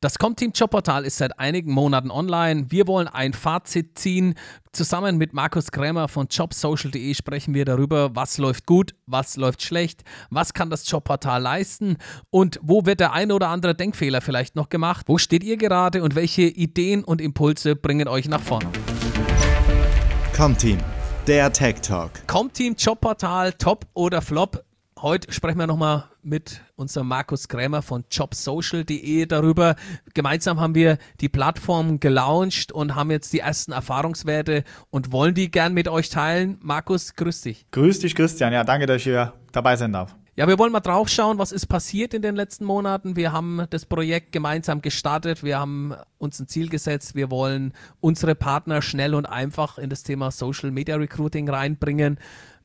Das Comteam Jobportal ist seit einigen Monaten online. Wir wollen ein Fazit ziehen. Zusammen mit Markus Krämer von jobsocial.de sprechen wir darüber, was läuft gut, was läuft schlecht, was kann das Jobportal leisten und wo wird der ein oder andere Denkfehler vielleicht noch gemacht. Wo steht ihr gerade und welche Ideen und Impulse bringen euch nach vorne? Comteam, der Tech Talk. Comteam Jobportal, Top oder Flop? Heute sprechen wir nochmal mit unserem Markus Krämer von jobsocial.de darüber. Gemeinsam haben wir die Plattform gelauncht und haben jetzt die ersten Erfahrungswerte und wollen die gern mit euch teilen. Markus, grüß dich. Grüß dich, Christian. Ja, danke, dass ich hier dabei sein darf. Ja, wir wollen mal drauf schauen, was ist passiert in den letzten Monaten. Wir haben das Projekt gemeinsam gestartet. Wir haben uns ein Ziel gesetzt. Wir wollen unsere Partner schnell und einfach in das Thema Social Media Recruiting reinbringen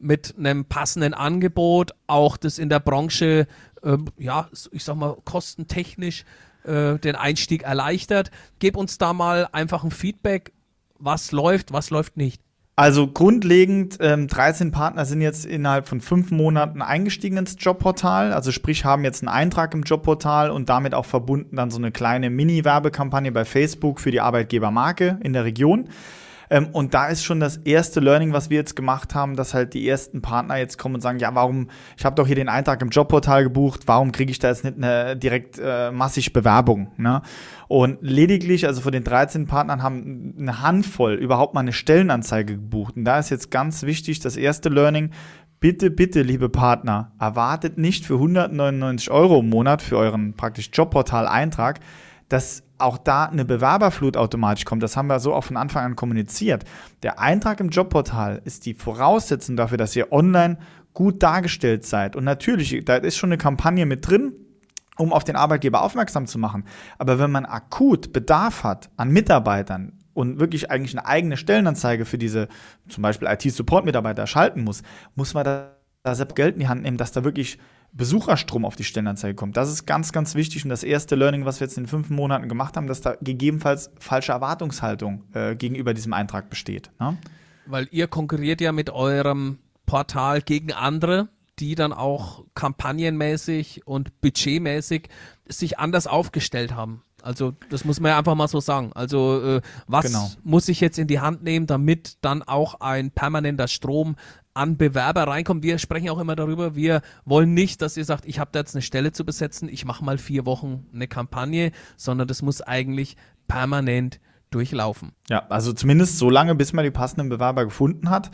mit einem passenden Angebot, auch das in der Branche, äh, ja, ich sag mal, kostentechnisch äh, den Einstieg erleichtert. Gib uns da mal einfach ein Feedback, was läuft, was läuft nicht. Also grundlegend, ähm, 13 Partner sind jetzt innerhalb von fünf Monaten eingestiegen ins Jobportal, also sprich haben jetzt einen Eintrag im Jobportal und damit auch verbunden dann so eine kleine Mini-Werbekampagne bei Facebook für die Arbeitgebermarke in der Region. Ähm, und da ist schon das erste Learning, was wir jetzt gemacht haben, dass halt die ersten Partner jetzt kommen und sagen, ja, warum, ich habe doch hier den Eintrag im Jobportal gebucht, warum kriege ich da jetzt nicht eine direkt äh, massig Bewerbung? Ne? Und lediglich, also von den 13 Partnern haben eine Handvoll überhaupt mal eine Stellenanzeige gebucht. Und da ist jetzt ganz wichtig, das erste Learning, bitte, bitte, liebe Partner, erwartet nicht für 199 Euro im Monat für euren praktisch Jobportal-Eintrag, dass auch da eine Bewerberflut automatisch kommt. Das haben wir so auch von Anfang an kommuniziert. Der Eintrag im Jobportal ist die Voraussetzung dafür, dass ihr online gut dargestellt seid. Und natürlich, da ist schon eine Kampagne mit drin, um auf den Arbeitgeber aufmerksam zu machen. Aber wenn man akut Bedarf hat an Mitarbeitern und wirklich eigentlich eine eigene Stellenanzeige für diese zum Beispiel IT-Support-Mitarbeiter schalten muss, muss man da, da selbst Geld in die Hand nehmen, dass da wirklich Besucherstrom auf die Stellenanzeige kommt. Das ist ganz, ganz wichtig und das erste Learning, was wir jetzt in fünf Monaten gemacht haben, dass da gegebenenfalls falsche Erwartungshaltung äh, gegenüber diesem Eintrag besteht. Ne? Weil ihr konkurriert ja mit eurem Portal gegen andere, die dann auch kampagnenmäßig und budgetmäßig sich anders aufgestellt haben. Also das muss man ja einfach mal so sagen. Also äh, was genau. muss ich jetzt in die Hand nehmen, damit dann auch ein permanenter Strom an Bewerber reinkommt. Wir sprechen auch immer darüber, wir wollen nicht, dass ihr sagt, ich habe da jetzt eine Stelle zu besetzen, ich mache mal vier Wochen eine Kampagne, sondern das muss eigentlich permanent durchlaufen. Ja, also zumindest so lange, bis man die passenden Bewerber gefunden hat.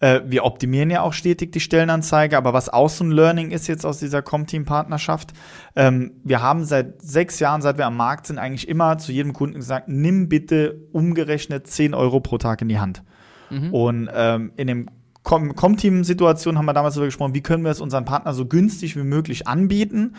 Äh, wir optimieren ja auch stetig die Stellenanzeige, aber was auch so ein Learning ist jetzt aus dieser Comteam-Partnerschaft, ähm, wir haben seit sechs Jahren, seit wir am Markt sind, eigentlich immer zu jedem Kunden gesagt, nimm bitte umgerechnet 10 Euro pro Tag in die Hand. Mhm. Und ähm, in dem Com-Team-Situation haben wir damals darüber gesprochen, wie können wir es unseren Partnern so günstig wie möglich anbieten.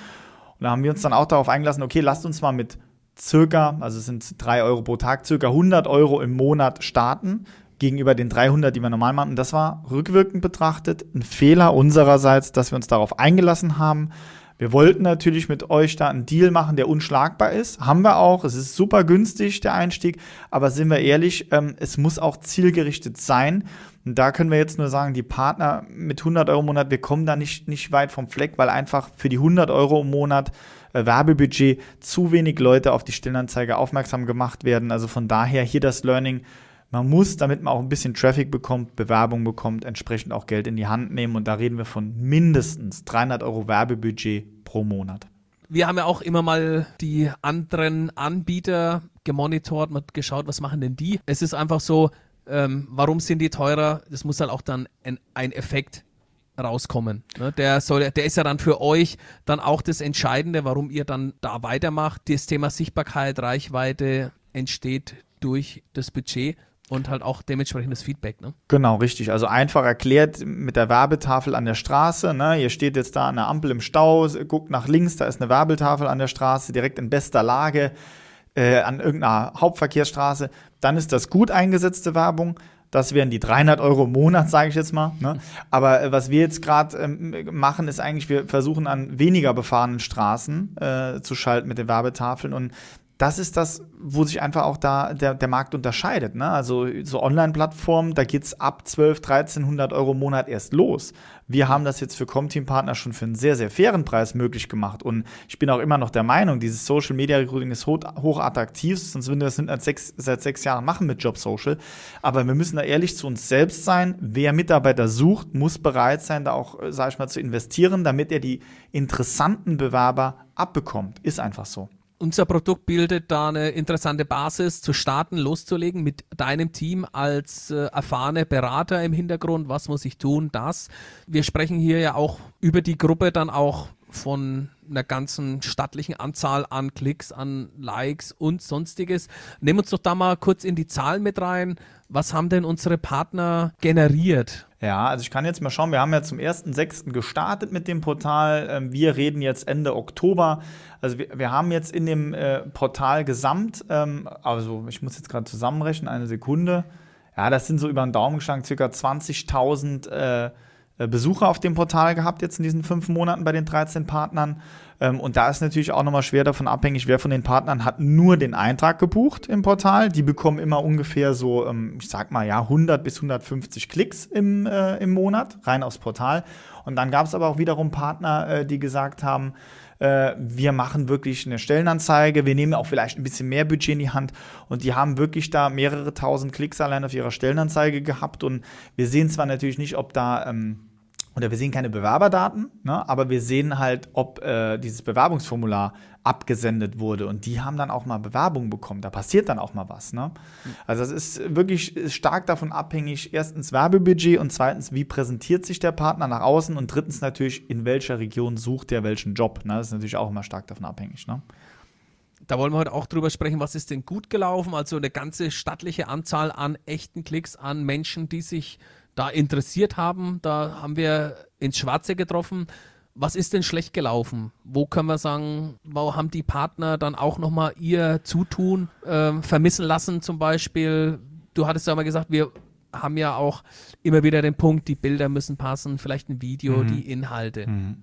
Und da haben wir uns dann auch darauf eingelassen, okay, lasst uns mal mit circa, also es sind 3 Euro pro Tag, circa 100 Euro im Monat starten gegenüber den 300, die wir normal machen. Und das war rückwirkend betrachtet ein Fehler unsererseits, dass wir uns darauf eingelassen haben. Wir wollten natürlich mit euch da einen Deal machen, der unschlagbar ist. Haben wir auch. Es ist super günstig, der Einstieg. Aber sind wir ehrlich, ähm, es muss auch zielgerichtet sein. Und da können wir jetzt nur sagen, die Partner mit 100 Euro im Monat, wir kommen da nicht, nicht weit vom Fleck, weil einfach für die 100 Euro im Monat Werbebudget zu wenig Leute auf die Stellenanzeige aufmerksam gemacht werden. Also von daher hier das Learning. Man muss, damit man auch ein bisschen Traffic bekommt, Bewerbung bekommt, entsprechend auch Geld in die Hand nehmen. Und da reden wir von mindestens 300 Euro Werbebudget pro Monat. Wir haben ja auch immer mal die anderen Anbieter gemonitort und geschaut, was machen denn die. Es ist einfach so, ähm, warum sind die teurer? Das muss halt auch dann ein, ein Effekt rauskommen. Ne? Der, soll, der ist ja dann für euch dann auch das Entscheidende, warum ihr dann da weitermacht. Das Thema Sichtbarkeit, Reichweite entsteht durch das Budget und halt auch dementsprechendes Feedback. Ne? Genau, richtig. Also einfach erklärt mit der Werbetafel an der Straße. Ne? Ihr steht jetzt da an der Ampel im Stau, guckt nach links, da ist eine Werbetafel an der Straße, direkt in bester Lage äh, an irgendeiner Hauptverkehrsstraße, dann ist das gut eingesetzte Werbung. Das wären die 300 Euro im Monat, sage ich jetzt mal. Ne? Aber äh, was wir jetzt gerade ähm, machen, ist eigentlich, wir versuchen an weniger befahrenen Straßen äh, zu schalten mit den Werbetafeln. Und das ist das, wo sich einfach auch da der, der Markt unterscheidet. Ne? Also so Online-Plattformen, da geht es ab 12, 1300 Euro im Monat erst los. Wir haben das jetzt für Comteam-Partner schon für einen sehr, sehr fairen Preis möglich gemacht. Und ich bin auch immer noch der Meinung, dieses Social Media Recruiting ist hoch, hoch attraktiv, sonst würden wir das seit sechs, seit sechs Jahren machen mit Job Social. Aber wir müssen da ehrlich zu uns selbst sein. Wer Mitarbeiter sucht, muss bereit sein, da auch, sag ich mal, zu investieren, damit er die interessanten Bewerber abbekommt. Ist einfach so unser Produkt bildet da eine interessante Basis zu starten, loszulegen mit deinem Team als äh, erfahrene Berater im Hintergrund. Was muss ich tun? Das. Wir sprechen hier ja auch über die Gruppe dann auch von einer ganzen stattlichen Anzahl an Klicks, an Likes und sonstiges. Nehmen uns doch da mal kurz in die Zahlen mit rein. Was haben denn unsere Partner generiert? Ja, also ich kann jetzt mal schauen, wir haben ja zum 1.6. gestartet mit dem Portal. Ähm, wir reden jetzt Ende Oktober. Also wir, wir haben jetzt in dem äh, Portal gesamt, ähm, also ich muss jetzt gerade zusammenrechnen, eine Sekunde. Ja, das sind so über den Daumen geschlagen, circa 20.000 äh, Besucher auf dem Portal gehabt jetzt in diesen fünf Monaten bei den 13 Partnern. Ähm, und da ist natürlich auch nochmal schwer davon abhängig, wer von den Partnern hat nur den Eintrag gebucht im Portal. Die bekommen immer ungefähr so, ähm, ich sag mal, ja, 100 bis 150 Klicks im, äh, im Monat rein aufs Portal. Und dann gab es aber auch wiederum Partner, äh, die gesagt haben, äh, wir machen wirklich eine Stellenanzeige, wir nehmen auch vielleicht ein bisschen mehr Budget in die Hand und die haben wirklich da mehrere tausend Klicks allein auf ihrer Stellenanzeige gehabt und wir sehen zwar natürlich nicht, ob da ähm, oder wir sehen keine Bewerberdaten, ne, aber wir sehen halt, ob äh, dieses Bewerbungsformular abgesendet wurde und die haben dann auch mal Bewerbungen bekommen. Da passiert dann auch mal was. Ne? Also es ist wirklich stark davon abhängig, erstens Werbebudget und zweitens, wie präsentiert sich der Partner nach außen und drittens natürlich, in welcher Region sucht er welchen Job. Ne? Das ist natürlich auch immer stark davon abhängig. Ne? Da wollen wir heute auch drüber sprechen, was ist denn gut gelaufen? Also eine ganze stattliche Anzahl an echten Klicks, an Menschen, die sich da interessiert haben. Da haben wir ins Schwarze getroffen. Was ist denn schlecht gelaufen? Wo können wir sagen, wo haben die Partner dann auch nochmal ihr Zutun äh, vermissen lassen zum Beispiel? Du hattest ja mal gesagt, wir haben ja auch immer wieder den Punkt, die Bilder müssen passen, vielleicht ein Video, mhm. die Inhalte. Mhm.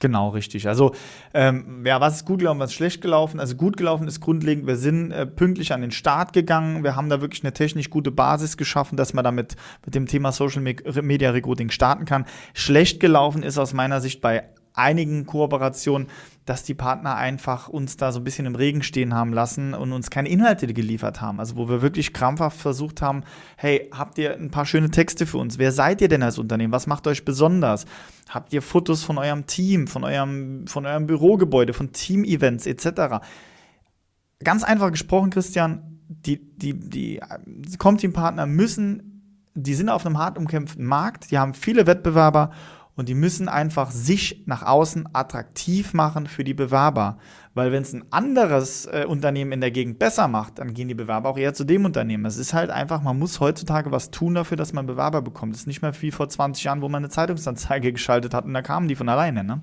Genau, richtig. Also, ähm, ja, was ist gut gelaufen, was ist schlecht gelaufen? Also, gut gelaufen ist grundlegend, wir sind äh, pünktlich an den Start gegangen. Wir haben da wirklich eine technisch gute Basis geschaffen, dass man damit mit dem Thema Social Media Recruiting starten kann. Schlecht gelaufen ist aus meiner Sicht bei einigen Kooperationen, dass die Partner einfach uns da so ein bisschen im Regen stehen haben lassen und uns keine Inhalte geliefert haben. Also wo wir wirklich krampfhaft versucht haben, hey, habt ihr ein paar schöne Texte für uns? Wer seid ihr denn als Unternehmen? Was macht euch besonders? Habt ihr Fotos von eurem Team, von eurem, von eurem Bürogebäude, von Team-Events etc.? Ganz einfach gesprochen, Christian, die, die, die Comteam-Partner müssen, die sind auf einem hart umkämpften Markt, die haben viele Wettbewerber und die müssen einfach sich nach außen attraktiv machen für die Bewerber. Weil wenn es ein anderes äh, Unternehmen in der Gegend besser macht, dann gehen die Bewerber auch eher zu dem Unternehmen. Es ist halt einfach, man muss heutzutage was tun dafür, dass man Bewerber bekommt. Es ist nicht mehr wie vor 20 Jahren, wo man eine Zeitungsanzeige geschaltet hat und da kamen die von alleine. Ne?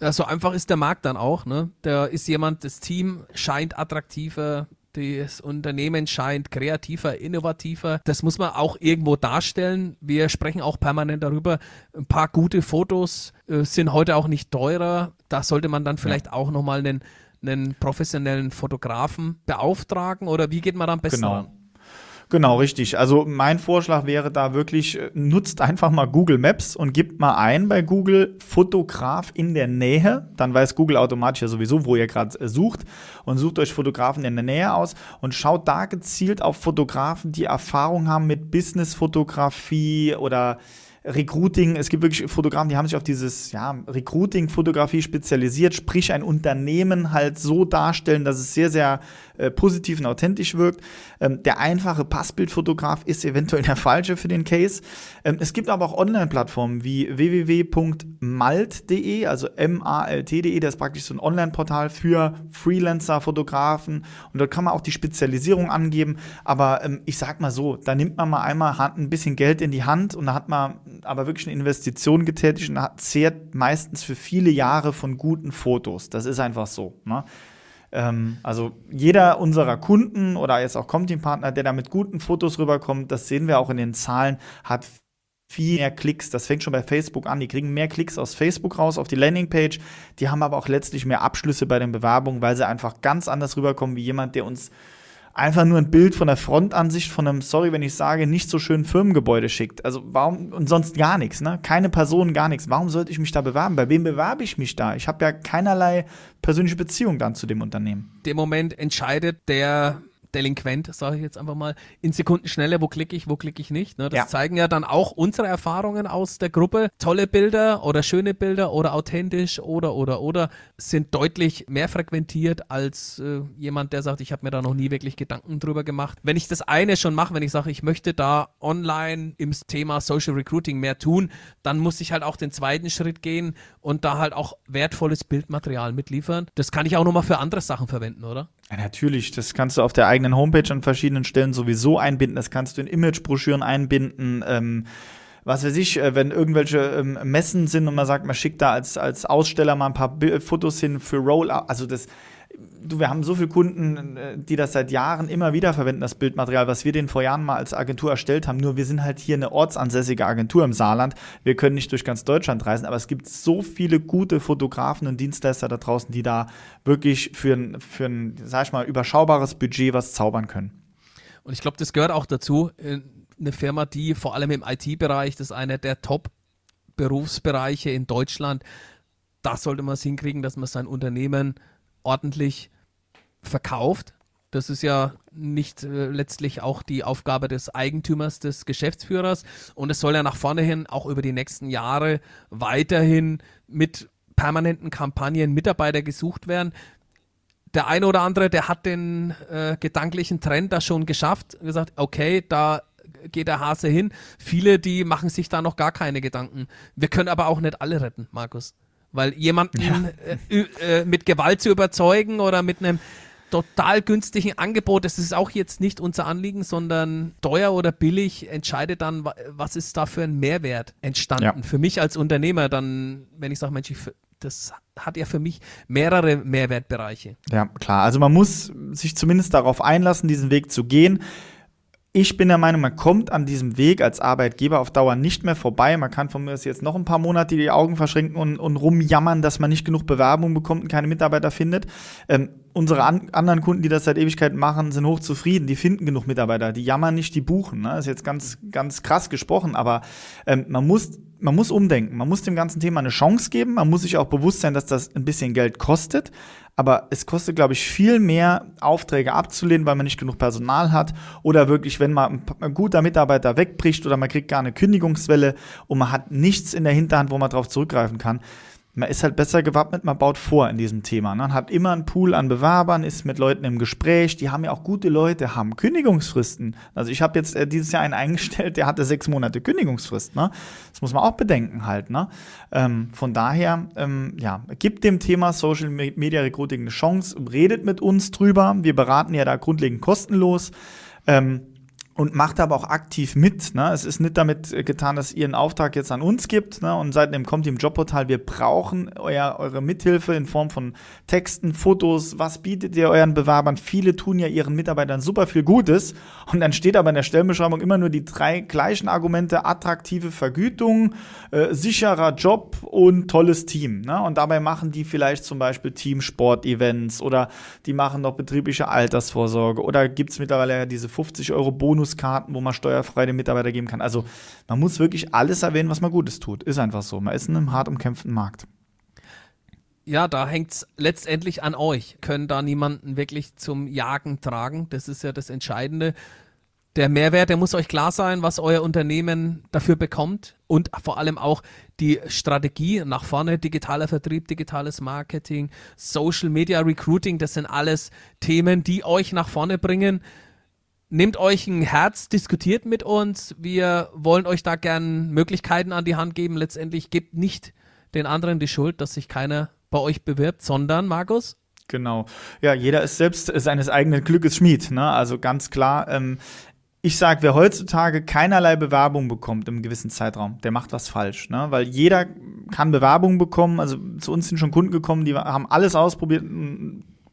Ja, so einfach ist der Markt dann auch. Ne? Da ist jemand, das Team scheint attraktiver, das Unternehmen scheint kreativer, innovativer. Das muss man auch irgendwo darstellen. Wir sprechen auch permanent darüber. Ein paar gute Fotos äh, sind heute auch nicht teurer. Da sollte man dann vielleicht ja. auch nochmal einen, einen professionellen Fotografen beauftragen oder wie geht man dann besser genau. Genau, richtig. Also mein Vorschlag wäre da wirklich, äh, nutzt einfach mal Google Maps und gibt mal ein bei Google Fotograf in der Nähe. Dann weiß Google automatisch ja sowieso, wo ihr gerade äh, sucht und sucht euch Fotografen in der Nähe aus und schaut da gezielt auf Fotografen, die Erfahrung haben mit Business-Fotografie oder Recruiting, es gibt wirklich Fotografen, die haben sich auf dieses ja, Recruiting-Fotografie spezialisiert, sprich ein Unternehmen halt so darstellen, dass es sehr, sehr äh, positiv und authentisch wirkt. Ähm, der einfache Passbildfotograf ist eventuell der falsche für den Case. Ähm, es gibt aber auch Online-Plattformen wie www.malt.de, also M-A-L-T.de, das ist praktisch so ein Online-Portal für Freelancer, Fotografen und dort kann man auch die Spezialisierung angeben. Aber ähm, ich sag mal so, da nimmt man mal einmal ein bisschen Geld in die Hand und da hat man aber wirklich eine Investition getätigt und zehrt meistens für viele Jahre von guten Fotos. Das ist einfach so. Ne? Ähm, also jeder unserer Kunden oder jetzt auch Comteam-Partner, der da mit guten Fotos rüberkommt, das sehen wir auch in den Zahlen, hat viel mehr Klicks. Das fängt schon bei Facebook an. Die kriegen mehr Klicks aus Facebook raus auf die Landingpage. Die haben aber auch letztlich mehr Abschlüsse bei den Bewerbungen, weil sie einfach ganz anders rüberkommen wie jemand, der uns einfach nur ein Bild von der Frontansicht von einem, sorry, wenn ich sage, nicht so schönen Firmengebäude schickt. Also warum und sonst gar nichts, ne? Keine Person, gar nichts. Warum sollte ich mich da bewerben? Bei wem bewerbe ich mich da? Ich habe ja keinerlei persönliche Beziehung dann zu dem Unternehmen. Dem Moment entscheidet der Delinquent, sage ich jetzt einfach mal, in Sekundenschnelle, wo klicke ich, wo klicke ich nicht. Ne? Das Ja. zeigen ja dann auch unsere Erfahrungen aus der Gruppe. Tolle Bilder oder schöne Bilder oder authentisch oder oder oder sind deutlich mehr frequentiert als äh, jemand, der sagt, ich habe mir da noch nie wirklich Gedanken drüber gemacht. Wenn ich das eine schon mache, wenn ich sage, ich möchte da online im Thema Social Recruiting mehr tun, dann muss ich halt auch den zweiten Schritt gehen und da halt auch wertvolles Bildmaterial mitliefern. Das kann ich auch nochmal für andere Sachen verwenden, oder? Ja, natürlich, das kannst du auf der eigenen Homepage an verschiedenen Stellen sowieso einbinden. Das kannst du in Imagebroschüren einbinden. Ähm, was weiß ich, äh, wenn irgendwelche ähm, Messen sind und man sagt, man schickt da als, als Aussteller mal ein paar Fotos hin für Rollout. Also das, du, wir haben so viele Kunden, äh, die das seit Jahren immer wieder verwenden, das Bildmaterial, was wir denen vor Jahren mal als Agentur erstellt haben. Nur wir sind halt hier eine ortsansässige Agentur im Saarland. Wir können nicht durch ganz Deutschland reisen, aber es gibt so viele gute Fotografen und Dienstleister da draußen, die da wirklich für ein, für ein, sag ich mal, überschaubares Budget was zaubern können. Und ich glaube, das gehört auch dazu. äh, Eine Firma, die vor allem im IT-Bereich, das ist einer der Top-Berufsbereiche in Deutschland, da sollte man es hinkriegen, dass man sein Unternehmen ordentlich verkauft. Das ist ja nicht äh, letztlich auch die Aufgabe des Eigentümers, des Geschäftsführers. Und es soll ja nach vorne hin auch über die nächsten Jahre weiterhin mit permanenten Kampagnen Mitarbeiter gesucht werden der eine oder andere, der hat den äh, gedanklichen Trend da schon geschafft, gesagt, okay, da geht der Hase hin. Viele, die machen sich da noch gar keine Gedanken. Wir können aber auch nicht alle retten, Markus. Weil jemanden äh, ü- äh, mit Gewalt zu überzeugen oder mit einem total günstigen Angebot, das ist auch jetzt nicht unser Anliegen, sondern teuer oder billig entscheidet dann, wa- was ist da für ein Mehrwert entstanden. Ja. Für mich als Unternehmer dann, wenn ich sage, Mensch, ich, das hat ja für mich mehrere Mehrwertbereiche. Ja, klar. Also man muss sich zumindest darauf einlassen, diesen Weg zu gehen. Ich bin der Meinung, man kommt an diesem Weg als Arbeitgeber auf Dauer nicht mehr vorbei. Man kann von mir aus jetzt noch ein paar Monate die Augen verschränken und, und rumjammern, dass man nicht genug Bewerbung bekommt und keine Mitarbeiter findet. Ähm, unsere an, anderen Kunden, die das seit Ewigkeiten machen, sind hochzufrieden. Die finden genug Mitarbeiter. Die jammern nicht, die buchen. Ne? ist jetzt ganz, ganz krass gesprochen, aber ähm, man muss man muss umdenken. Man muss dem ganzen Thema eine Chance geben. Man muss sich auch bewusst sein, dass das ein bisschen Geld kostet. Aber es kostet, glaube ich, viel mehr, Aufträge abzulehnen, weil man nicht genug Personal hat. Oder wirklich, wenn mal ein guter Mitarbeiter wegbricht oder man kriegt gar eine Kündigungswelle und man hat nichts in der Hinterhand, wo man darauf zurückgreifen kann. Man ist halt besser gewappnet, man baut vor in diesem Thema. Ne? Man hat immer einen Pool an Bewerbern, ist mit Leuten im Gespräch. Die haben ja auch gute Leute, haben Kündigungsfristen. Also ich habe jetzt äh, dieses Jahr einen eingestellt, der hatte sechs Monate Kündigungsfrist. Ne? Das muss man auch bedenken halt. Ne? Ähm, von daher, ähm, ja, gibt dem Thema Social Me- Media Recruiting eine Chance, redet mit uns drüber. Wir beraten ja da grundlegend kostenlos. Ähm, und macht aber auch aktiv mit. Ne? Es ist nicht damit getan, dass ihr einen Auftrag jetzt an uns gibt ne? und seitdem kommt im Jobportal. Wir brauchen euer, eure Mithilfe in Form von Texten, Fotos. Was bietet ihr euren Bewerbern? Viele tun ja ihren Mitarbeitern super viel Gutes und dann steht aber in der Stellenbeschreibung immer nur die drei gleichen Argumente: attraktive Vergütung, äh, sicherer Job und tolles Team. Ne? Und dabei machen die vielleicht zum Beispiel Teamsport-Events oder die machen noch betriebliche Altersvorsorge oder gibt es mittlerweile ja diese 50 Euro Bonuskarten, wo man steuerfrei den Mitarbeiter geben kann. Also man muss wirklich alles erwähnen, was man Gutes tut. Ist einfach so. Man ist in einem hart umkämpften Markt. Ja, da hängt es letztendlich an euch. Können da niemanden wirklich zum Jagen tragen? Das ist ja das Entscheidende. Der Mehrwert, der muss euch klar sein, was euer Unternehmen dafür bekommt und vor allem auch die Strategie nach vorne, digitaler Vertrieb, digitales Marketing, Social Media Recruiting, das sind alles Themen, die euch nach vorne bringen. Nehmt euch ein Herz, diskutiert mit uns. Wir wollen euch da gern Möglichkeiten an die Hand geben. Letztendlich gebt nicht den anderen die Schuld, dass sich keiner bei euch bewirbt, sondern, Markus, Genau. Ja, jeder ist selbst seines eigenen Glückes Schmied. Ne? Also ganz klar. Ähm, ich sage, wer heutzutage keinerlei Bewerbung bekommt im gewissen Zeitraum, der macht was falsch. Ne? Weil jeder kann Bewerbungen bekommen. Also zu uns sind schon Kunden gekommen, die haben alles ausprobiert,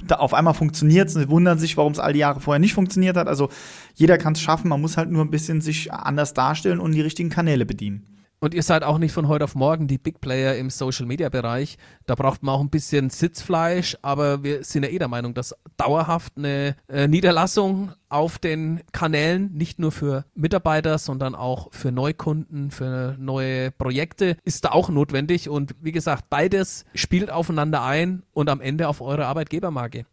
da auf einmal funktioniert es und sie wundern sich, warum es all die Jahre vorher nicht funktioniert hat. Also jeder kann es schaffen, man muss halt nur ein bisschen sich anders darstellen und die richtigen Kanäle bedienen. Und ihr seid auch nicht von heute auf morgen die Big Player im Social Media Bereich. Da braucht man auch ein bisschen Sitzfleisch, aber wir sind ja eh der Meinung, dass dauerhaft eine äh, Niederlassung auf den Kanälen, nicht nur für Mitarbeiter, sondern auch für Neukunden, für neue Projekte, ist da auch notwendig. Und wie gesagt, beides spielt aufeinander ein und am Ende auf eure Arbeitgebermarke.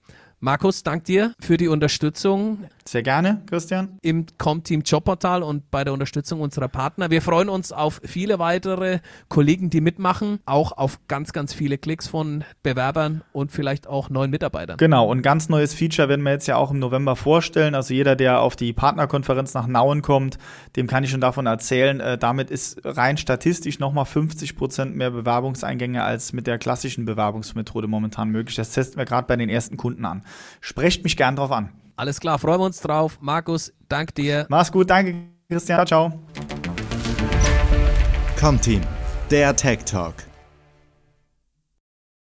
Markus, dank dir für die Unterstützung. Sehr gerne, Christian. Im Comteam Jobportal und bei der Unterstützung unserer Partner. Wir freuen uns auf viele weitere Kollegen, die mitmachen, auch auf ganz, ganz viele Klicks von Bewerbern und vielleicht auch neuen Mitarbeitern. Genau, und ganz neues Feature werden wir jetzt ja auch im November vorstellen. Also jeder, der auf die Partnerkonferenz nach Nauen kommt, dem kann ich schon davon erzählen. Äh, damit ist rein statistisch nochmal 50 Prozent mehr Bewerbungseingänge als mit der klassischen Bewerbungsmethode momentan möglich. Das testen wir gerade bei den ersten Kunden an. Sprecht mich gern drauf an. Alles klar, freuen wir uns drauf. Markus, dank dir. Mach's gut, danke Christian. Ciao, ciao. Comteam, der Tech Talk.